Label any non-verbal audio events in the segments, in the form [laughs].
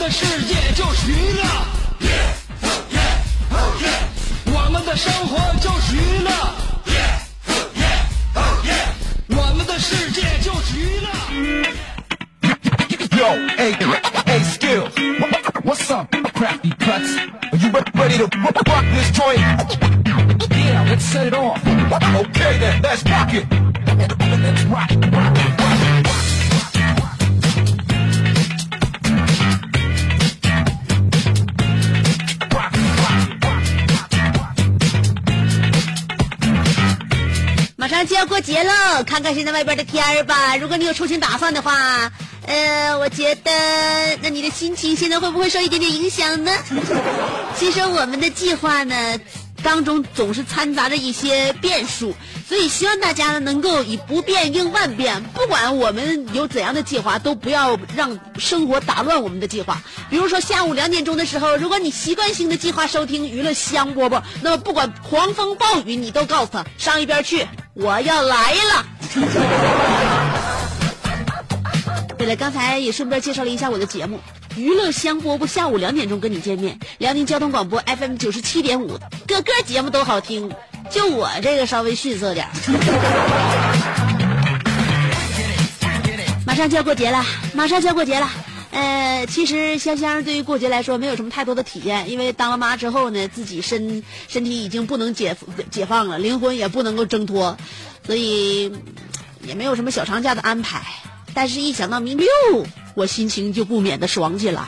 的世界就是娱乐，我们的生活就是娱乐，我们的世界就是娱乐。 Yo, hey, hey, skill. What's up, crafty cuts? Are you re- ready to rock rock this joint? Yeah, let's set it off. Okay then, let's rock it. Let's rock it. 就要过节喽，看看现在外边的天儿吧。如果你有出行打算的话，呃，我觉得那你的心情现在会不会受一点点影响呢？[laughs] 其实我们的计划呢，当中总是掺杂着一些变数，所以希望大家能够以不变应万变。不管我们有怎样的计划，都不要让生活打乱我们的计划。比如说下午两点钟的时候，如果你习惯性的计划收听娱乐香饽饽，那么不管狂风暴雨，你都告诉他上一边去，我要来了。对了，刚才也顺便介绍了一下我的节目《娱乐香饽饽》，下午两点钟跟你见面。辽宁交通广播 FM 九十七点五，个个节目都好听，就我这个稍微逊色点。马上就要过节了，马上就要过节了。呃，其实香香对于过节来说没有什么太多的体验，因为当了妈之后呢，自己身身体已经不能解解放了，灵魂也不能够挣脱，所以也没有什么小长假的安排。但是，一想到明六，我心情就不免的爽起来。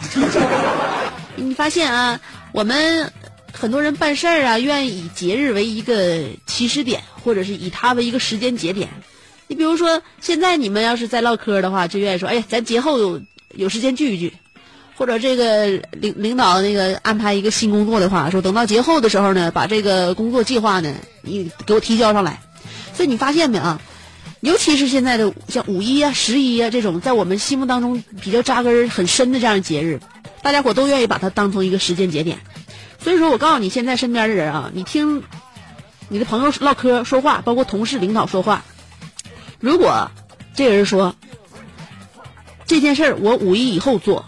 [laughs] 你发现啊，我们很多人办事儿啊，愿意以节日为一个起始点，或者是以它为一个时间节点。你比如说，现在你们要是在唠嗑的话，就愿意说：“哎呀，咱节后有有时间聚一聚。”或者这个领领导那个安排一个新工作的话，说等到节后的时候呢，把这个工作计划呢，你给我提交上来。所以你发现没啊？尤其是现在的像五一啊、十一啊这种，在我们心目当中比较扎根很深的这样的节日，大家伙都愿意把它当成一个时间节点。所以说我告诉你，现在身边的人啊，你听你的朋友唠嗑说话，包括同事、领导说话，如果这个人说这件事儿我五一以后做，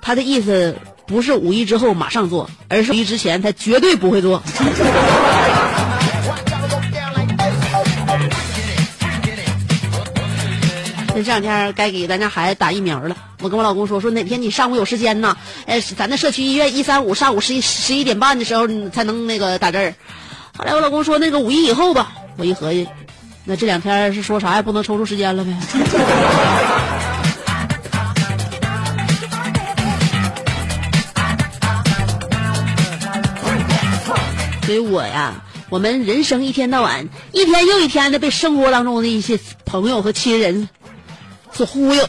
他的意思不是五一之后马上做，而是五一之前他绝对不会做。这两天该给咱家孩子打疫苗了，我跟我老公说，说哪天你上午有时间呢？呃，咱那社区医院一三五上午十一十一点半的时候才能那个打针儿。后来我老公说那个五一以后吧，我一合计，那这两天是说啥也不能抽出时间了呗。所以我呀，我们人生一天到晚，一天又一天的被生活当中的一些朋友和亲人所忽悠。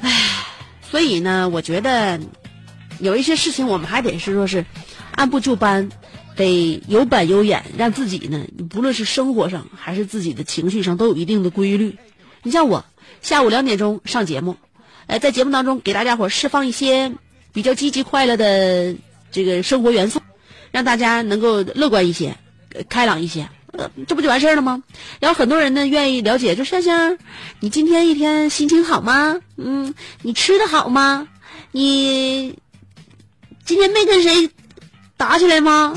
唉，所以呢，我觉得有一些事情我们还得是说是按部就班，得有板有眼，让自己呢，不论是生活上还是自己的情绪上都有一定的规律。你像我下午两点钟上节目，呃，在节目当中给大家伙释放一些比较积极快乐的这个生活元素，让大家能够乐观一些、开朗一些。这不就完事儿了吗？然后很多人呢愿意了解，就香香，你今天一天心情好吗？嗯，你吃的好吗？你今天没跟谁打起来吗？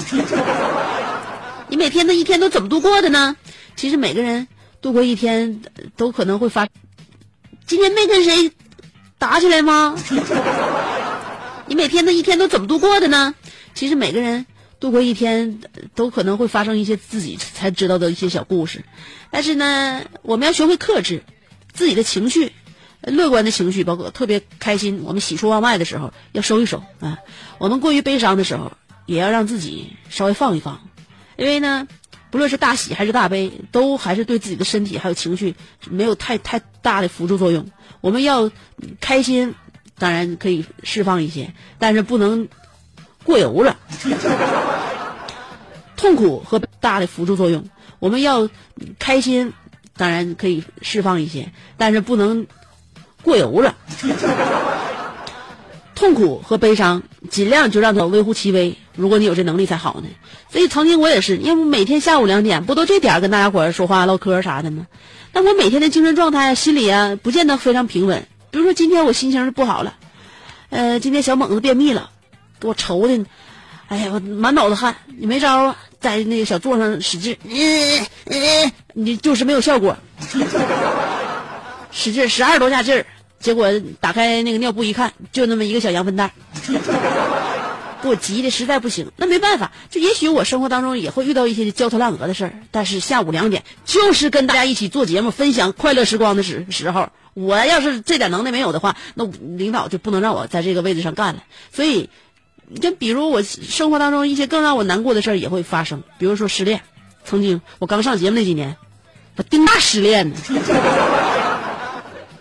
[laughs] 你每天的一天都怎么度过的呢？其实每个人度过一天都可能会发。今天没跟谁打起来吗？[laughs] 你每天的一天都怎么度过的呢？其实每个人度过一天都可能会发生一些自己才知道的一些小故事，但是呢，我们要学会克制自己的情绪，乐观的情绪，包括特别开心，我们喜出望外的时候要收一收啊。我们过于悲伤的时候，也要让自己稍微放一放，因为呢，不论是大喜还是大悲，都还是对自己的身体还有情绪没有太太大的辅助作用。我们要开心，当然可以释放一些，但是不能过油了。痛苦和大的辅助作用，我们要开心，当然可以释放一些，但是不能过油了。痛苦和悲伤，尽量就让它微乎其微。如果你有这能力才好呢。所以曾经我也是，因为每天下午两点不都这点跟大家伙说话唠嗑啥的吗？但我每天的精神状态、心里啊，不见得非常平稳。比如说今天我心情不好了，呃，今天小猛子便秘了，给我愁的，哎呀，我满脑子汗，你没招啊，在那个小座上使劲，嗯嗯，你就是没有效果，使劲十二十多下劲儿。结果打开那个尿布一看，就那么一个小羊粪蛋，给我急的实在不行。那没办法，就也许我生活当中也会遇到一些焦头烂额的事儿，但是下午两点就是跟大家一起做节目、分享快乐时光的时时候。我要是这点能耐没有的话，那领导就不能让我在这个位置上干了。所以，就比如我生活当中一些更让我难过的事儿也会发生，比如说失恋。曾经我刚上节目那几年，我丁大失恋呢。[laughs]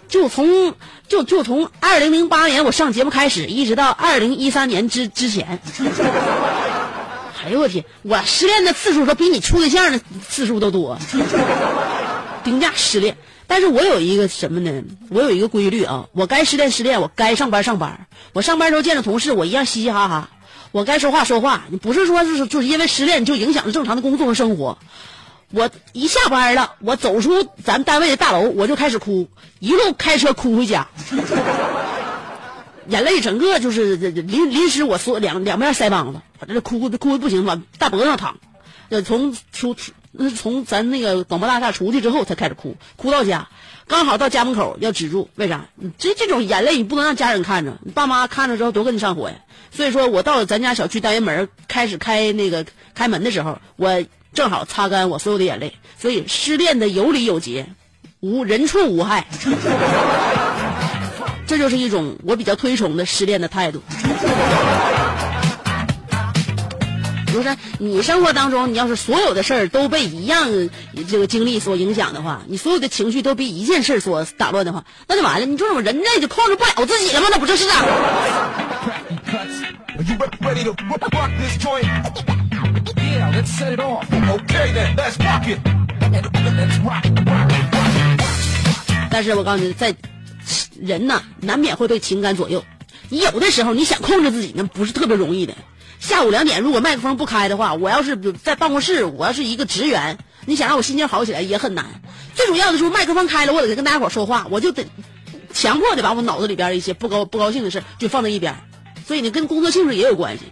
就从就就从二零零八年我上节目开始，一直到二零一三年之之前，哎呦我天，我失恋的次数都比你处对象的次数都多，丁大失恋。但是我有一个什么呢？我有一个规律啊，我该失恋失恋，我该上班上班。我上班时候见着同事，我一样嘻嘻哈哈。我该说话说话，你不是说就是就是因为失恋就影响了正常的工作和生活。我一下班了，我走出咱单位的大楼，我就开始哭，一路开车哭回家，[laughs] 眼泪整个就是临临时我所两两面腮帮子，我这哭哭哭的不行，往大脖子上淌。呃，从出那是从咱那个广播大厦出去之后才开始哭，哭到家，刚好到家门口要止住，为啥？这这种眼泪你不能让家人看着，你爸妈看着之后多跟你上火呀。所以说我到了咱家小区单元门开始开那个开门的时候，我。正好擦干我所有的眼泪，所以失恋的有理有节，无人畜无害，[laughs] 这就是一种我比较推崇的失恋的态度。比如说，你生活当中，你要是所有的事儿都被一样这个经历所影响的话，你所有的情绪都被一件事所打乱的话，那就完了。你说我人类就控制不了自己了吗？那不就是啊？[laughs] 但是我告诉你，在人呐，难免会被情感左右。你有的时候你想控制自己，那不是特别容易的。下午两点，如果麦克风不开的话，我要是在办公室，我要是一个职员，你想让我心情好起来也很难。最主要的是麦克风开了，我得跟大家伙说话，我就得强迫的把我脑子里边一些不高不高兴的事就放在一边。所以呢，跟工作性质也有关系。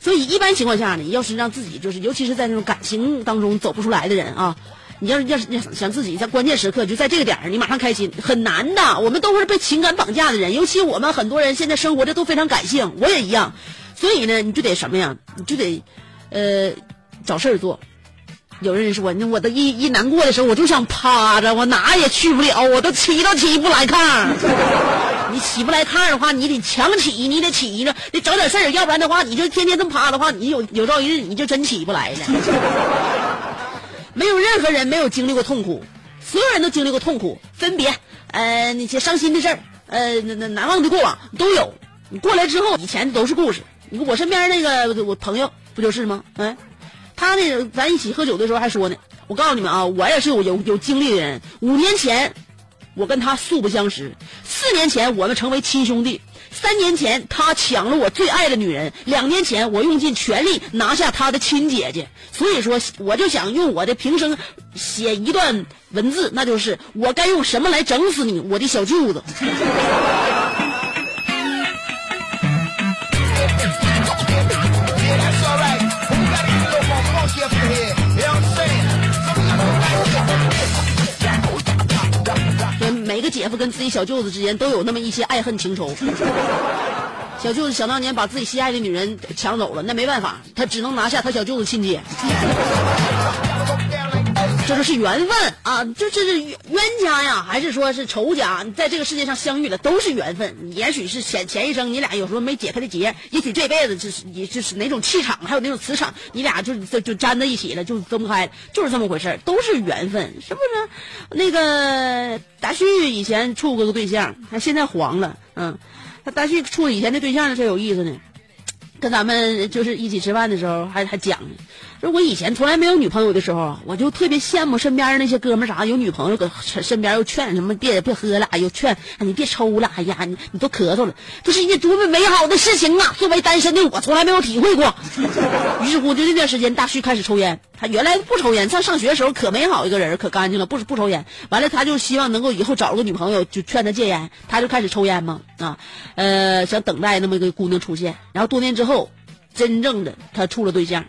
所以一般情况下呢，你要是让自己就是，尤其是在那种感情当中走不出来的人啊，你要是要是想想自己在关键时刻就在这个点儿，你马上开心很难的。我们都是被情感绑架的人，尤其我们很多人现在生活的都非常感性，我也一样。所以呢，你就得什么呀？你就得，呃，找事儿做。有人说，那我都一一难过的时候，我就想趴着，我哪也去不了，我都起都起不来炕。[laughs] 你起不来炕的话，你得强起，你得起着，得找点事儿，要不然的话，你就天天这么趴的话，你有有朝一日你就真起不来了。[laughs] 没有任何人没有经历过痛苦，所有人都经历过痛苦、分别，呃，那些伤心的事儿，呃，那那难忘的过往都有。你过来之后，以前都是故事。你我身边那个我朋友不就是吗？嗯，他那咱一起喝酒的时候还说呢。我告诉你们啊，我也是有有有经历的人。五年前，我跟他素不相识；四年前，我们成为亲兄弟；三年前，他抢了我最爱的女人；两年前，我用尽全力拿下他的亲姐姐。所以说，我就想用我的平生写一段文字，那就是我该用什么来整死你，我的小舅子。姐夫跟自己小舅子之间都有那么一些爱恨情仇。小舅子想当年把自己心爱的女人抢走了，那没办法，他只能拿下他小舅子亲姐。这就是缘分啊！这这是冤家呀，还是说是仇家？你在这个世界上相遇了都是缘分。也许是前前一生你俩有时候没解开的结，也许这辈子就是也就是哪种气场，还有哪种磁场，你俩就就就粘在一起了，就分不开，就是这么回事儿都是缘分，是不是？那个大旭以前处过个对象，他现在黄了，嗯，他大旭处以前的对象才有意思呢。跟咱们就是一起吃饭的时候，还还讲。说我以前从来没有女朋友的时候，我就特别羡慕身边那些哥们儿啥有女朋友，搁身边又劝什么别别喝了，又劝你别抽了，哎呀，你你都咳嗽了，这是一件多么美好的事情啊！作为单身的我，从来没有体会过。于是乎，就那段时间，大旭开始抽烟。他原来不抽烟，上上学的时候可美好一个人，可干净了，不不抽烟。完了，他就希望能够以后找个女朋友，就劝他戒烟，他就开始抽烟嘛啊，呃，想等待那么一个姑娘出现。然后多年之后，真正的他处了对象。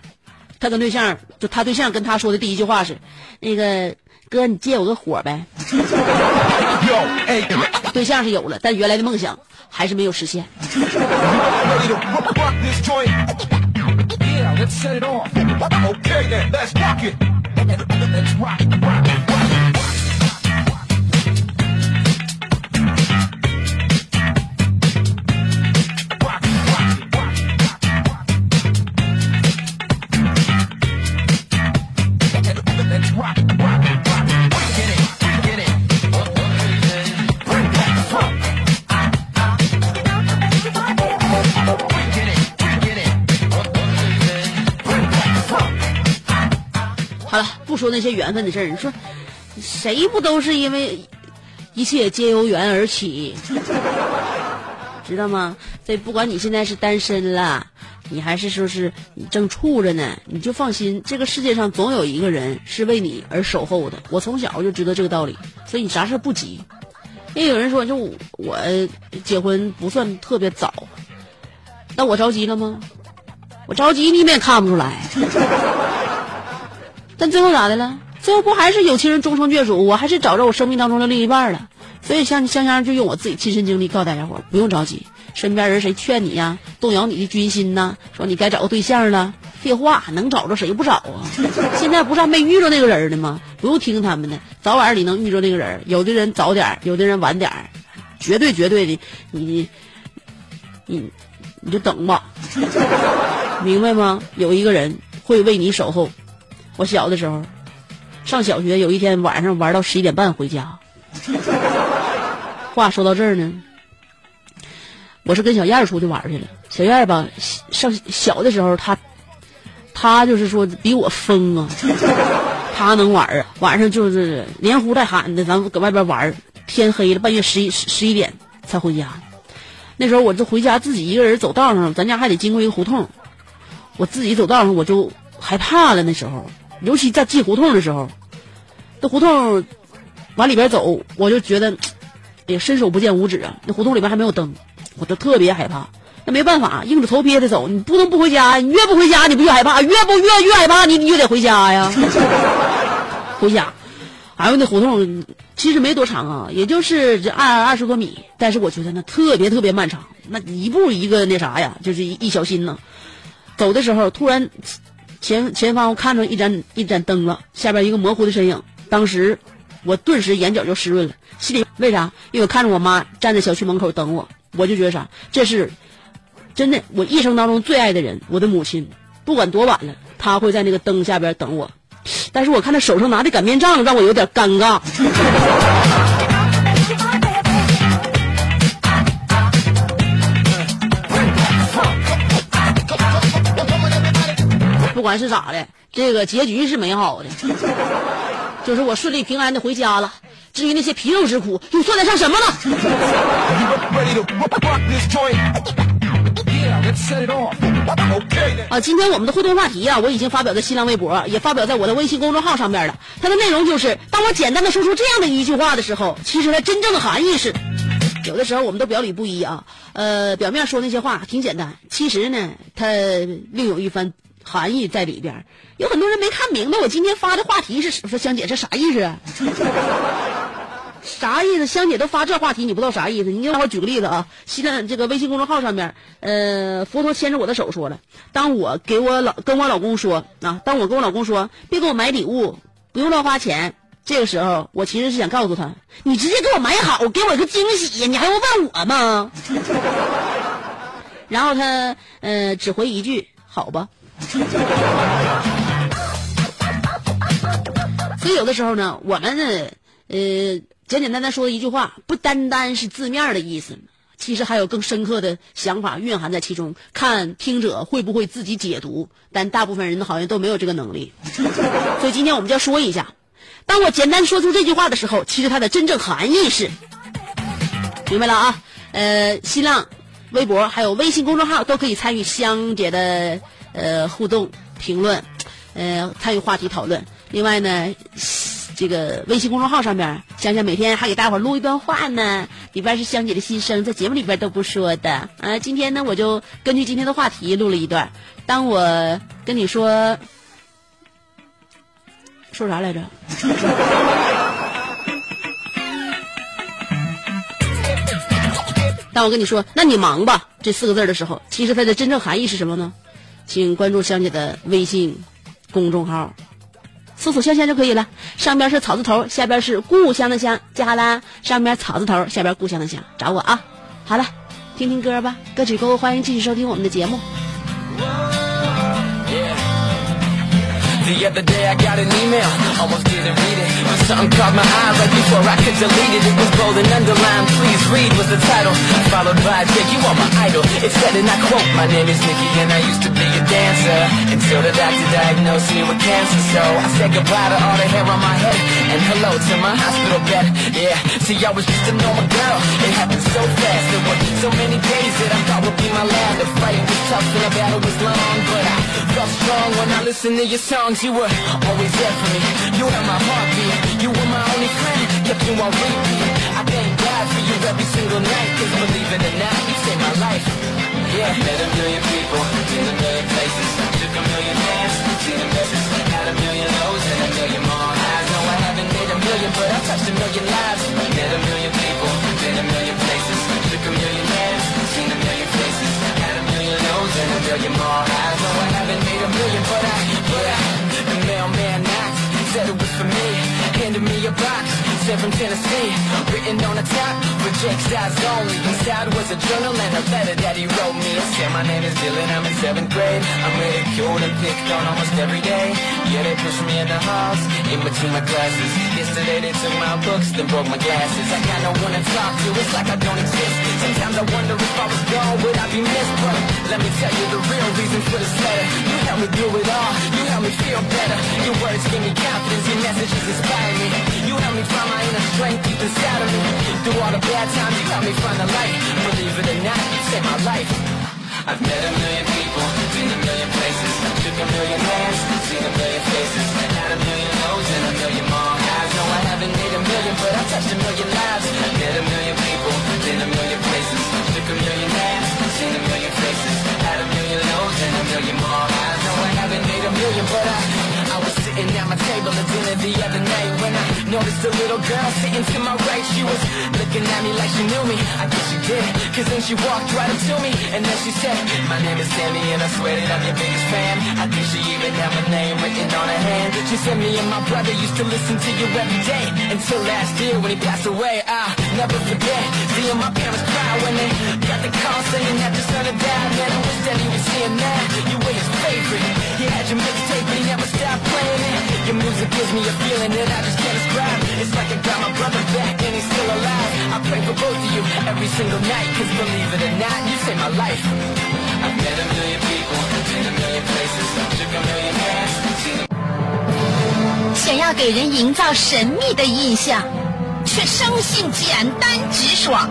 他跟对象，就他对象跟他说的第一句话是：“那个哥，你借我个火呗。[laughs] ” [laughs] 对象是有了，但原来的梦想还是没有实现。说那些缘分的事儿。你说，谁不都是因为一切皆由缘而起，知道吗？所以不管你现在是单身了，你还是说是你正处着呢，你就放心，这个世界上总有一个人是为你而守候的。我从小就知道这个道理，所以你啥事不急。也有人说，就我结婚不算特别早，那我着急了吗？我着急，你们也看不出来。但最后咋的了？最后不还是有情人终成眷属？我还是找着我生命当中的另一半了。所以像香香就用我自己亲身经历告诉大家伙，不用着急。身边人谁劝你呀，动摇你的军心呐？说你该找个对象了？废话，能找着谁不找啊？[laughs] 现在不是还没遇着那个人呢吗？不用听他们的，早晚你能遇着那个人。有的人早点，有的人晚点，绝对绝对的，你你你就等吧，明白吗？有一个人会为你守候。我小的时候，上小学有一天晚上玩到十一点半回家。话说到这儿呢，我是跟小燕出去玩去了。小燕吧，上小的时候，她她就是说比我疯啊，她能玩啊，晚上就是连呼带喊的，咱们搁外边玩，天黑了，半夜十一十一点才回家。那时候我就回家自己一个人走道上，咱家还得经过一个胡同，我自己走道上我就害怕了。那时候。尤其在进胡同的时候，这胡同往里边走，我就觉得，哎呀，伸手不见五指啊！那胡同里边还没有灯，我就特别害怕。那没办法，硬着头皮也得走。你不能不回家，你越不回家，你不越害怕？越不越越害怕，你你越得回家呀！[laughs] 回家，哎呦，那胡同其实没多长啊，也就是二二十多米，但是我觉得那特别特别漫长。那一步一个那啥呀，就是一小心呢。走的时候突然。前前方我看着一盏一盏灯了，下边一个模糊的身影。当时我顿时眼角就湿润了，心里为啥？因为我看着我妈站在小区门口等我，我就觉得啥？这是真的，我一生当中最爱的人，我的母亲。不管多晚了，她会在那个灯下边等我。但是我看她手上拿的擀面杖，让我有点尴尬。不管是咋的，这个结局是美好的，就是我顺利平安的回家了。至于那些皮肉之苦，又算得上什么呢？啊，今天我们的互动话题啊，我已经发表在新浪微博，也发表在我的微信公众号上面了。它的内容就是：当我简单的说出这样的一句话的时候，其实它真正的含义是，有的时候我们都表里不一啊。呃，表面说那些话挺简单，其实呢，它另有一番。含义在里边，有很多人没看明白。我今天发的话题是说香姐这啥意思？[laughs] 啥意思？香姐都发这话题，你不知道啥意思？你给我举个例子啊！现在这个微信公众号上面，呃，佛陀牵着我的手说了，当我给我老跟我老公说啊，当我跟我老公说别给我买礼物，不用乱花钱。这个时候，我其实是想告诉他，你直接给我买好，给我一个惊喜，你还用问我吗？[laughs] 然后他呃只回一句好吧。[laughs] 所以有的时候呢，我们呢呃简简单单说一句话，不单单是字面的意思，其实还有更深刻的想法蕴含在其中。看听者会不会自己解读，但大部分人好像都没有这个能力。所以今天我们就要说一下，当我简单说出这句话的时候，其实它的真正含义是，明白了啊？呃，新浪。微博还有微信公众号都可以参与香姐的呃互动评论，呃参与话题讨论。另外呢，这个微信公众号上边，香香每天还给大伙录一段话呢，里边是香姐的心声，在节目里边都不说的。啊，今天呢，我就根据今天的话题录了一段。当我跟你说说啥来着？当我跟你说“那你忙吧”这四个字的时候，其实它的真正含义是什么呢？请关注香姐的微信公众号，搜索“香香”就可以了。上边是草字头，下边是故乡的乡，加啦。上边草字头，下边故乡的乡，找我啊。好了，听听歌吧。歌曲过后，欢迎继续收听我们的节目。The other day I got an email, almost didn't read it. But something caught my eye right before I could delete it. It was bold and underlined, please read was the title. Followed by, yeah, you are my idol. It said, and I quote, my name is Nicky and I used to be a dancer. Until the doctor diagnosed me with cancer So I said goodbye to all the hair on my head. And hello to my hospital bed, yeah See, I was just a normal girl, it happened so fast. There were so many days that I thought would be my last. The fight was tough and the battle was long But I felt strong when I listened to your songs you were always there for me. You had my heartbeat. You were my only friend. Kept you on repeat. I thank God for you every single night. Cause believe it or not, you saved my life. Yeah. I met a million people, been a million places. Took a million hands, seen a million, had a million lows and a million more highs. No, I haven't made a million, but I've touched a million lives. Met a million people, been a million places. Took a million hands, seen a million faces. Had a million lows and a million more highs. No, I haven't made a million, but I, said it was for me Handed me a box, said from Tennessee Written on the top, reject size only. Inside was a journal and a letter that he wrote me. It said my name is Dylan, I'm in 7th grade. I'm ridiculed and picked on almost every day. Yeah, they pushed me in the halls, in between my classes. Yesterday they took my books, then broke my glasses. I got no one to talk to, it's like I don't exist. Sometimes I wonder if I was gone, would I be missed? But let me tell you the real reason for this letter You helped me through it all, you helped me feel better. Your words gave me confidence, your messages inspire me You helped me find my inner strength deep inside of me Through all the bad times, you helped me find the light Believe it or not, you saved my life I've met a million people, been a million places Took a million hands, seen a million faces Had a million lows and a million more highs No, I haven't made a million, but I've touched a million lives I've Met a million people, been a million places Took a million hands, seen a million faces Had a million lows and a million more highs No, I haven't made a million, but I I was sitting at my table at dinner the other night noticed a little girl sitting to my right. She was looking at me like she knew me. I guess she did, cause then she walked right up to me. And then she said, my name is Sammy and I swear that I'm your biggest fan. I think she even had my name written on her hand. She said me and my brother used to listen to you every day Until last year when he passed away. I'll never forget Seeing my parents cry when they got the call saying that your son had died Man, I wish that he was here now You were his favorite He had your mixtape but he never stopped playing it Your music gives me a feeling that I just can't describe It's like I got my brother back and he's still alive I pray for both of you every single night Cause believe it or not, you saved my life I've met a million people, been a million places Took a million hands, seen a 想要给人营造神秘的印象，却生性简单直爽，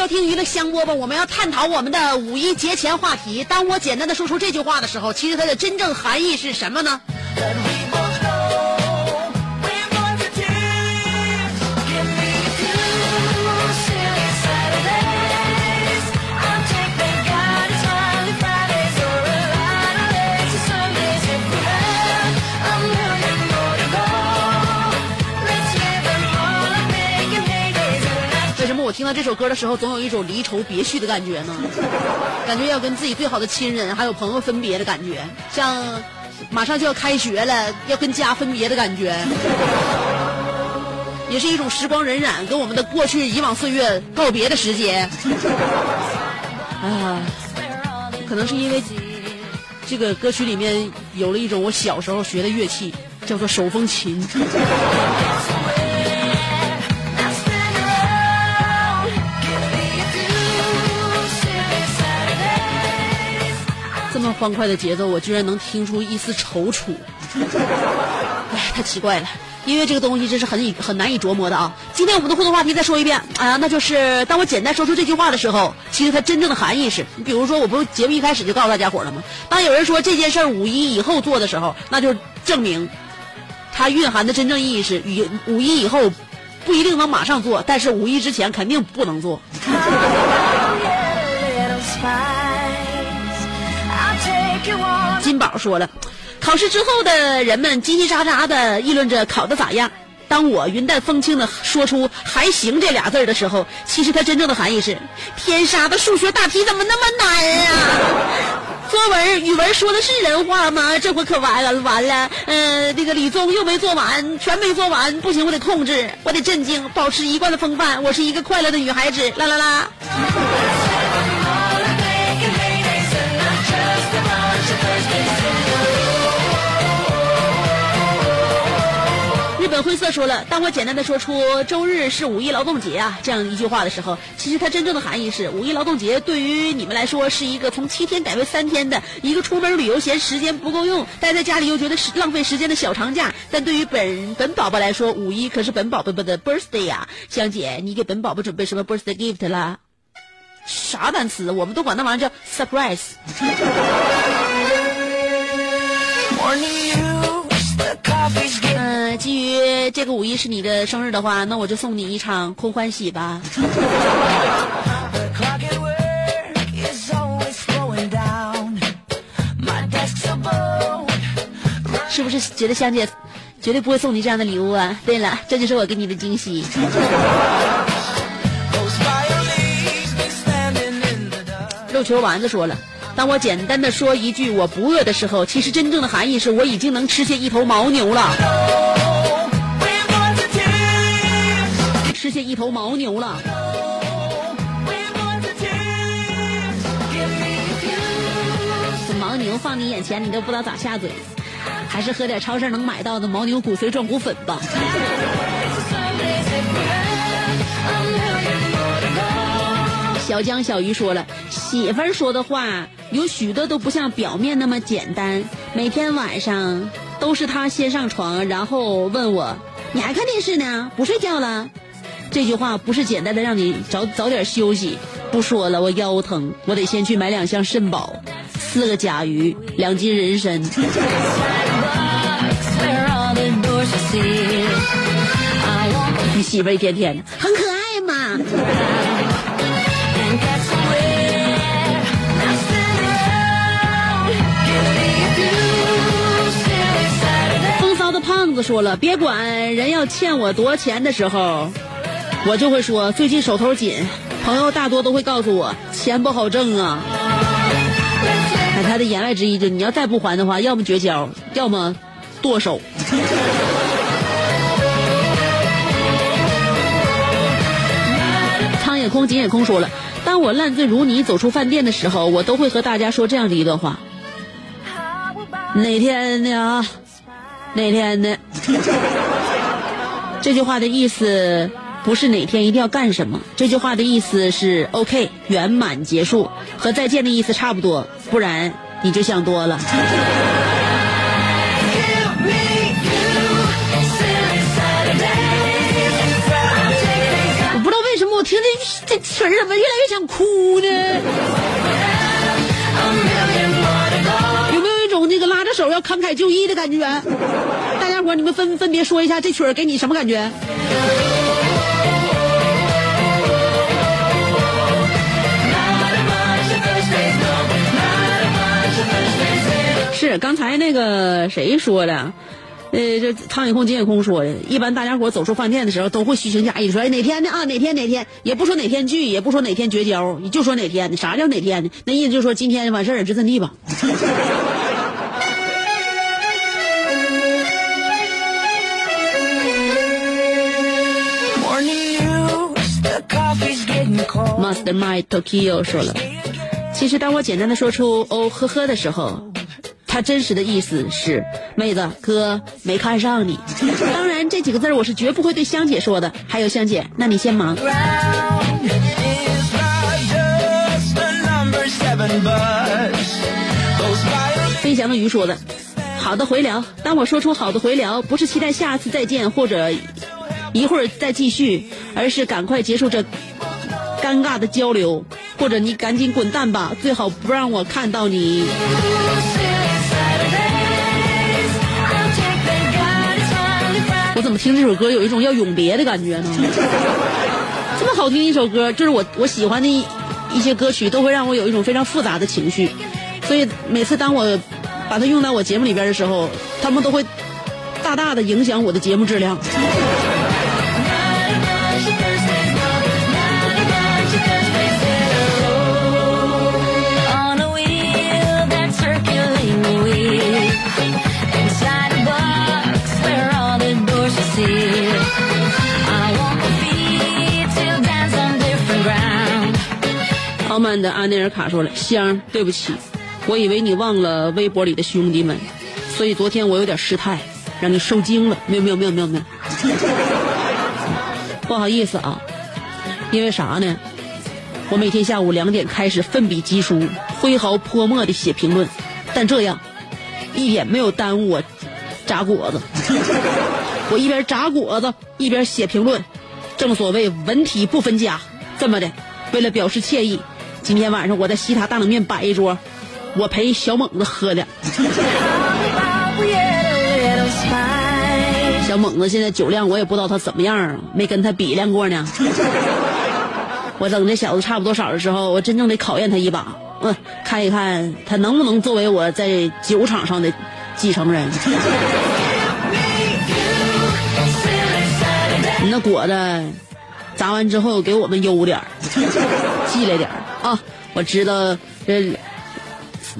收听娱乐香饽饽。我们要探讨我们的五一节前话题。当我简单的说出这句话的时候，其实它的真正含义是什么呢？听到这首歌的时候，总有一种离愁别绪的感觉呢？[laughs] 感觉要跟自己最好的亲人还有朋友分别的感觉，像马上就要开学了，要跟家分别的感觉，[laughs] 也是一种时光荏苒，跟我们的过去以往岁月告别的时间。[laughs] 啊，可能是因为这个歌曲里面有了一种我小时候学的乐器，叫做手风琴。欢快的节奏，我居然能听出一丝踌躇。哎，太奇怪了。音乐这个东西真是很以很难以琢磨的啊！今天我们的互动话题再说一遍啊，那就是当我简单说出这句话的时候，其实它真正的含义是，你比如说，我不节目一开始就告诉大家伙了吗？当有人说这件事儿五一以后做的时候，那就证明它蕴含的真正意义是，五一以后不一定能马上做，但是五一之前肯定不能做。[laughs] 金宝说了，考试之后的人们叽叽喳喳的议论着考的咋样。当我云淡风轻的说出“还行”这俩字的时候，其实它真正的含义是：天杀的数学大题怎么那么难啊！[laughs] 作文、语文说的是人话吗？这回可完了，完了。呃，这个理综又没做完，全没做完，不行，我得控制，我得镇静，保持一贯的风范。我是一个快乐的女孩子，啦啦啦。灰色说了，当我简单的说出周日是五一劳动节啊这样一句话的时候，其实它真正的含义是，五一劳动节对于你们来说是一个从七天改为三天的一个出门旅游嫌时间不够用，待在家里又觉得是浪费时间的小长假。但对于本本宝宝来说，五一可是本宝宝的 birthday 呀、香姐，你给本宝宝准备什么 birthday gift 啦？啥单词？我们都管那玩意儿叫 surprise。嗯、基于这个五一是你的生日的话，那我就送你一场空欢喜吧。是不是觉得香姐绝对不会送你这样的礼物啊？对了，这就是我给你的惊喜。肉球丸子说了，当我简单的说一句我不饿的时候，其实真正的含义是我已经能吃下一头牦牛了，吃下一头牦牛了。这牦牛放你眼前，你都不知道咋下嘴，还是喝点超市能买到的牦牛骨髓壮骨粉吧。小江小鱼说了，媳妇儿说的话有许多都不像表面那么简单。每天晚上都是她先上床，然后问我：“你还看电视呢？不睡觉了？”这句话不是简单的让你早早点休息，不说了，我腰疼，我得先去买两箱肾宝，四个甲鱼，两斤人参。你媳妇一天天的很可爱嘛。风骚的胖子说了，别管人要欠我多少钱的时候。我就会说最近手头紧。朋友大多都会告诉我，钱不好挣啊。哎，他的言外之意就你要再不还的话，要么绝交，要么剁手。苍野空、井野空说了，当我烂醉如泥走出饭店的时候，我都会和大家说这样的一段话：哪天的啊？哪天的？[laughs] 这句话的意思不是哪天一定要干什么，这句话的意思是 OK 圆满结束，和再见的意思差不多，不然你就想多了。我不知道为什么我听这这曲儿怎么越来越想哭呢？有没有一种那个拉着手要慷慨就义的感觉？大家伙，你们分分别说一下这曲儿给你什么感觉？是刚才那个谁说的？呃，这苍井空、金野空说的，一般大家伙走出饭店的时候都会虚情假意说，哎，哪天呢啊？哪天哪天？也不说哪天聚，也不说哪天绝交，你就说哪天呢？啥叫哪天呢？那意思就是说今天完事儿，就这地吧？Master My Tokyo 说了，其实当我简单的说出哦呵呵的时候，他真实的意思是妹子哥没看上你。[laughs] 当然这几个字儿我是绝不会对香姐说的。还有香姐，那你先忙。飞翔的鱼说的，好的回聊。当我说出好的回聊，不是期待下次再见或者一会儿再继续，而是赶快结束这尴尬的交流，或者你赶紧滚蛋吧，最好不让我看到你。我怎么听这首歌有一种要永别的感觉呢？[laughs] 这么好听一首歌，就是我我喜欢的一一些歌曲，都会让我有一种非常复杂的情绪，所以每次当我把它用到我节目里边的时候，他们都会大大的影响我的节目质量。慢的阿内尔卡说了：“香，对不起，我以为你忘了微博里的兄弟们，所以昨天我有点失态，让你受惊了。没有没有没有没有没有，[laughs] 不好意思啊，因为啥呢？我每天下午两点开始奋笔疾书，挥毫泼墨的写评论，但这样一点没有耽误我炸果子。[laughs] 我一边炸果子一边写评论，正所谓文体不分家。这么的，为了表示歉意，今天晚上我在西塔大冷面摆一桌，我陪小猛子喝的。[laughs] 小猛子现在酒量我也不知道他怎么样啊，没跟他比量过呢。我等这小子差不多少的时候，我真正得考验他一把，嗯，看一看他能不能作为我在酒场上的继承人。你那果子砸完之后给我们邮点儿，寄来点儿啊！我知道这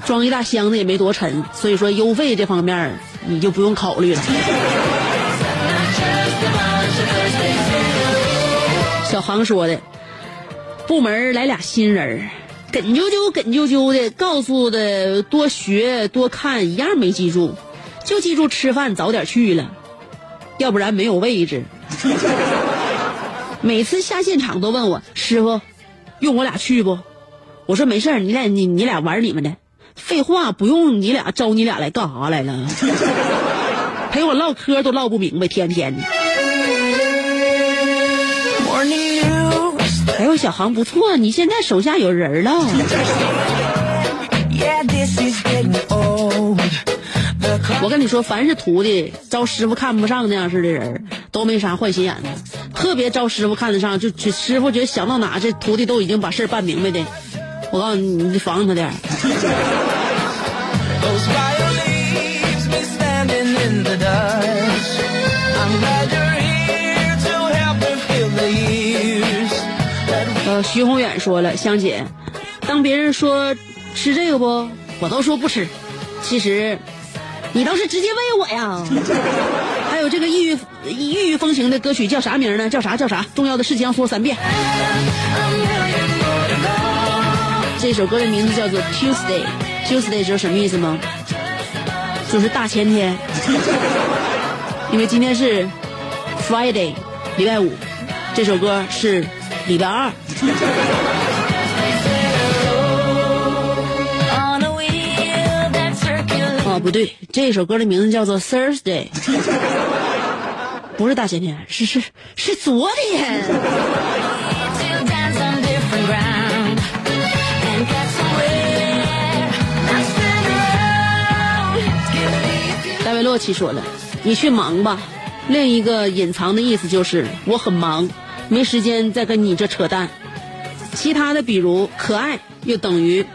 装一大箱子也没多沉，所以说邮费这方面你就不用考虑了。小航说的，部门来俩新人儿，梗啾啾梗啾啾的，告诉的多学多看一样没记住，就记住吃饭早点去了，要不然没有位置。[laughs] 每次下现场都问我师傅，用我俩去不？我说没事儿，你俩你你俩玩你们的。废话，不用你俩招你俩来干啥来了？[laughs] 陪我唠嗑都唠不明白，天天的。哎呦，小航不错，你现在手下有人了。我跟你说，凡是徒弟招师傅看不上那样式的人，都没啥坏心眼子。特别招师傅看得上，就就师傅觉得想到哪，这徒弟都已经把事儿办明白的。我告诉你，你得防着他点.呃，徐宏远说了，香姐，当别人说吃这个不，我都说不吃。其实你倒是直接喂我呀。还有这个异域异域风情的歌曲叫啥名呢？叫啥叫啥？重要的事情要说三遍。这首歌的名字叫做 Tuesday。Tuesday 知道什么意思吗？就是大前天，[laughs] 因为今天是 Friday，礼拜五，这首歌是礼拜二。哦，不对，这首歌的名字叫做 Thursday，不是大前天，是是是昨天。洛奇说了：“你去忙吧。”另一个隐藏的意思就是我很忙，没时间再跟你这扯淡。其他的比如可爱又等于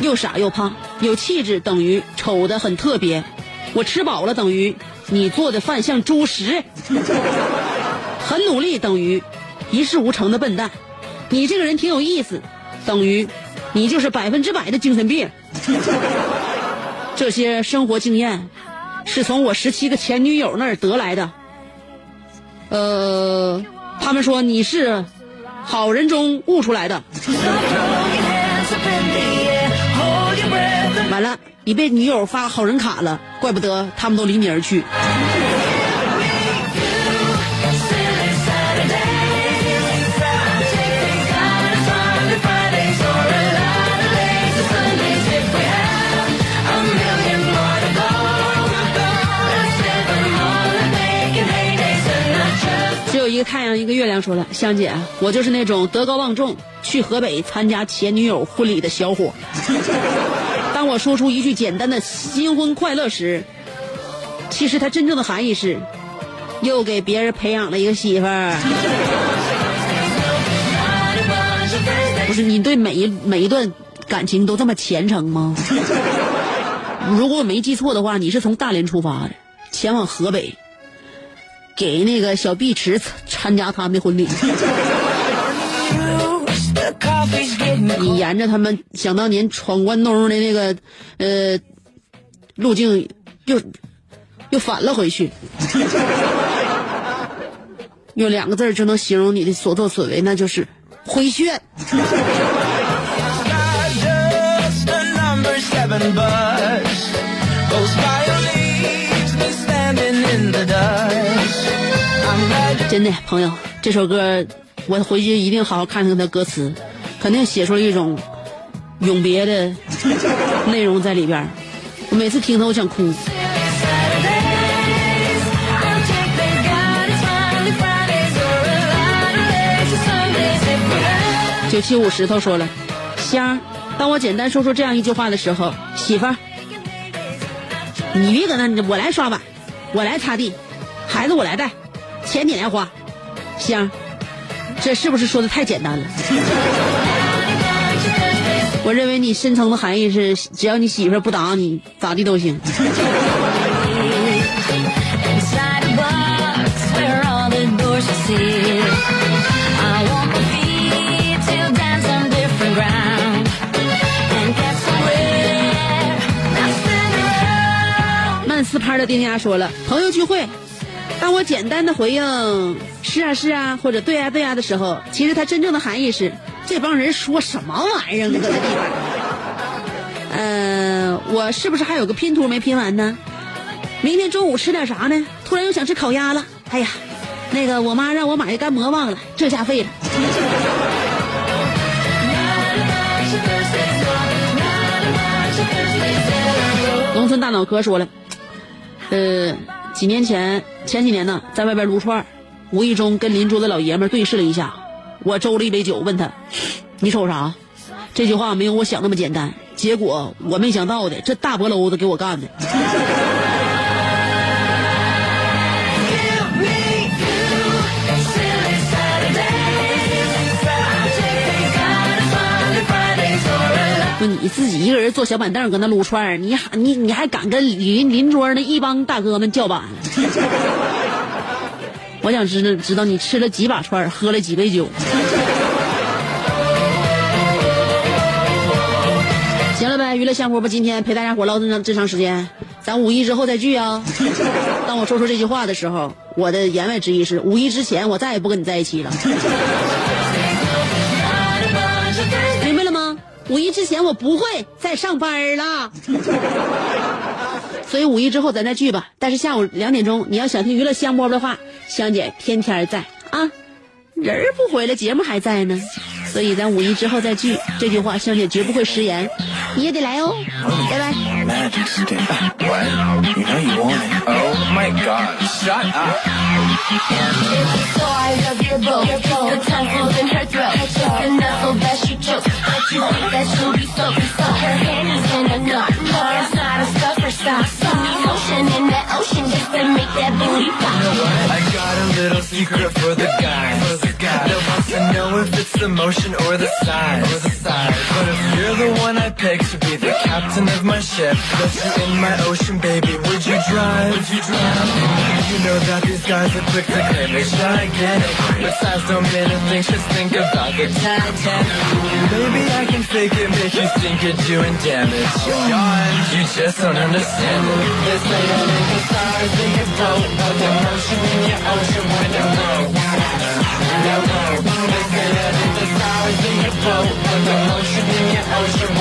又傻又胖，有气质等于丑的很特别，我吃饱了等于你做的饭像猪食，很努力等于一事无成的笨蛋，你这个人挺有意思，等于你就是百分之百的精神病。[laughs] 这些生活经验是从我十七个前女友那儿得来的。呃，他们说你是好人中悟出来的。完了，你被女友发好人卡了，怪不得他们都离你而去。亮。说了，香姐，我就是那种德高望重去河北参加前女友婚礼的小伙。[laughs] 当我说出一句简单的新婚快乐时，其实它真正的含义是，又给别人培养了一个媳妇儿。不是你对每一每一段感情都这么虔诚吗？[laughs] 如果我没记错的话，你是从大连出发的，前往河北，给那个小碧池参加他们的婚礼。你沿着他们想当年闯关东的那个呃路径，又又返了回去。用两个字就能形容你的所作所为，那就是回旋。真的，朋友，这首歌我回去一定好好看看它歌词，肯定写出了一种永别的内容在里边儿。我每次听它，我想哭。九七五石头说了，香儿，当我简单说出这样一句话的时候，媳妇儿，你别搁那，我来刷碗，我来擦地，孩子我来带，钱你来花，香，这是不是说的太简单了？[laughs] 我认为你深层的含义是，只要你媳妇不打你，咋地都行。慢斯拍的丁丁说了，朋友聚会。当我简单的回应是啊是啊或者对啊对啊的时候，其实它真正的含义是这帮人说什么玩意儿呢？搁这地方。呃，我是不是还有个拼图没拼完呢？明天中午吃点啥呢？突然又想吃烤鸭了。哎呀，那个我妈让我买的干馍忘了，这下废了。农村大脑壳说了，呃，几年前前几年呢，在外边撸串无意中跟邻桌的老爷们对视了一下，我周了一杯酒，问他：“你瞅啥？”这句话没有我想那么简单，结果我没想到的，这大脖篓子给我干的。你自己一个人坐小板凳搁那撸串你还你你还敢跟邻邻桌那一帮大哥们叫板？[laughs] 我想知道知道你吃了几把串喝了几杯酒。[laughs] 行了呗娱乐香饽饽今天陪大家伙唠这长这长时间，咱五一之后再聚啊。[laughs] 当我说出这句话的时候，我的言外之意是五一之前我再也不跟你在一起了。五一之前我不会再上班了。[laughs] 所以五一之后咱再聚吧。但是下午两点钟，你要想听娱乐香饽饽的话，香姐天天在啊，人儿不回来，节目还在呢。所以咱五一之后再聚，这句话香姐绝不会食言，你也得来哦，拜拜。of your boat. Your boat. Her tongue holes in her throat. The enough so that she chokes. But you think that she'll be so, so. Her hand is in a knot. No, it's not a stuffer booty pop. I got a little secret for the guys. That wants to know if it's the motion or the size. Or the size. But if you're the one I pick to be the captain of my ship, let you in my ocean, baby, would you drive? Would you drive? You know that these guys are quick to claim they're gigantic. But size don't mean a thing, just think about the Titanic. Maybe I can fake it, make you think you're doing damage. Yawn, you just don't understand simmer This night I make in your throat Of the ocean in your ocean when you. roll Now roll This night I make the stars in your the in your ocean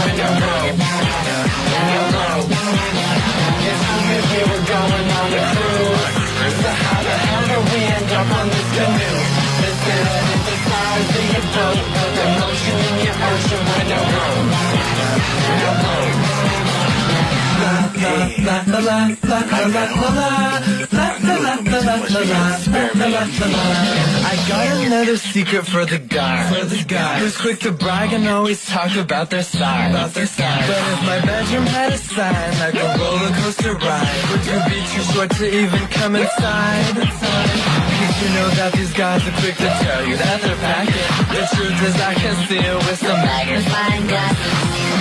I got another secret for the guy. For the guy who's quick to brag and always talk about their size. About their size. But if my bedroom had a sign like a roller coaster ride, would you be too short to even come inside? Cause you know that these guys are quick to tell you that they're packing. The truth is I can see it with some magnifying glasses.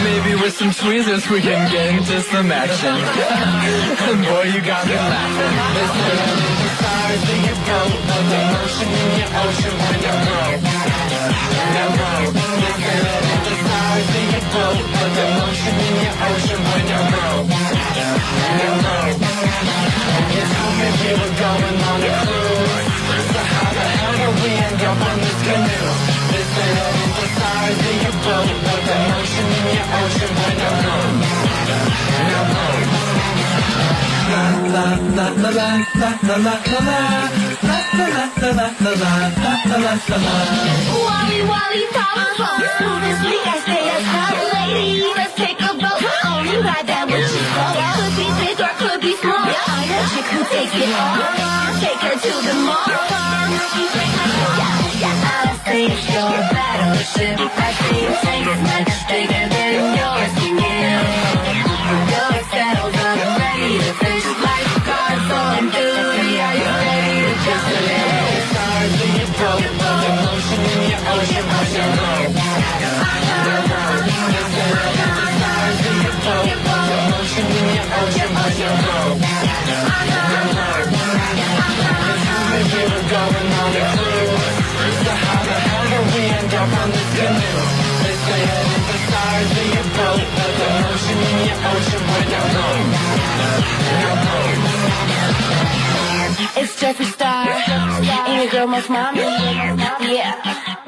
Maybe with some tweezers we can get into some action. and [laughs] boy, you got me laughing. Listen, the stars in your boat, but the motion in your ocean when you roll. No, no, listen, the stars in your boat, but the motion in your ocean when you roll. No, no, it's as if we were going on a cruise. Mr. Canoe is the size of your boat With the motion in your ocean when I'm home Now home La la la la la la la la la La la la la la la la la la Wally Wally Tom Tom Smooth as we can stay hot Lady, let's take a boat Only ride that when she's cold Could chick who takes it all. Take her to the mall. Yeah, yeah, I'll sink your battleship. I think tanks much bigger than yours. Yeah. Your up, ready to fish like cars on duty. Are you ready to just live? Stars in your in your ocean you in your your ocean when you a. So how the hell we end up on this canoe? It's the stars in your ocean. It's Jeffree Star and your girl, most mommy. Yeah.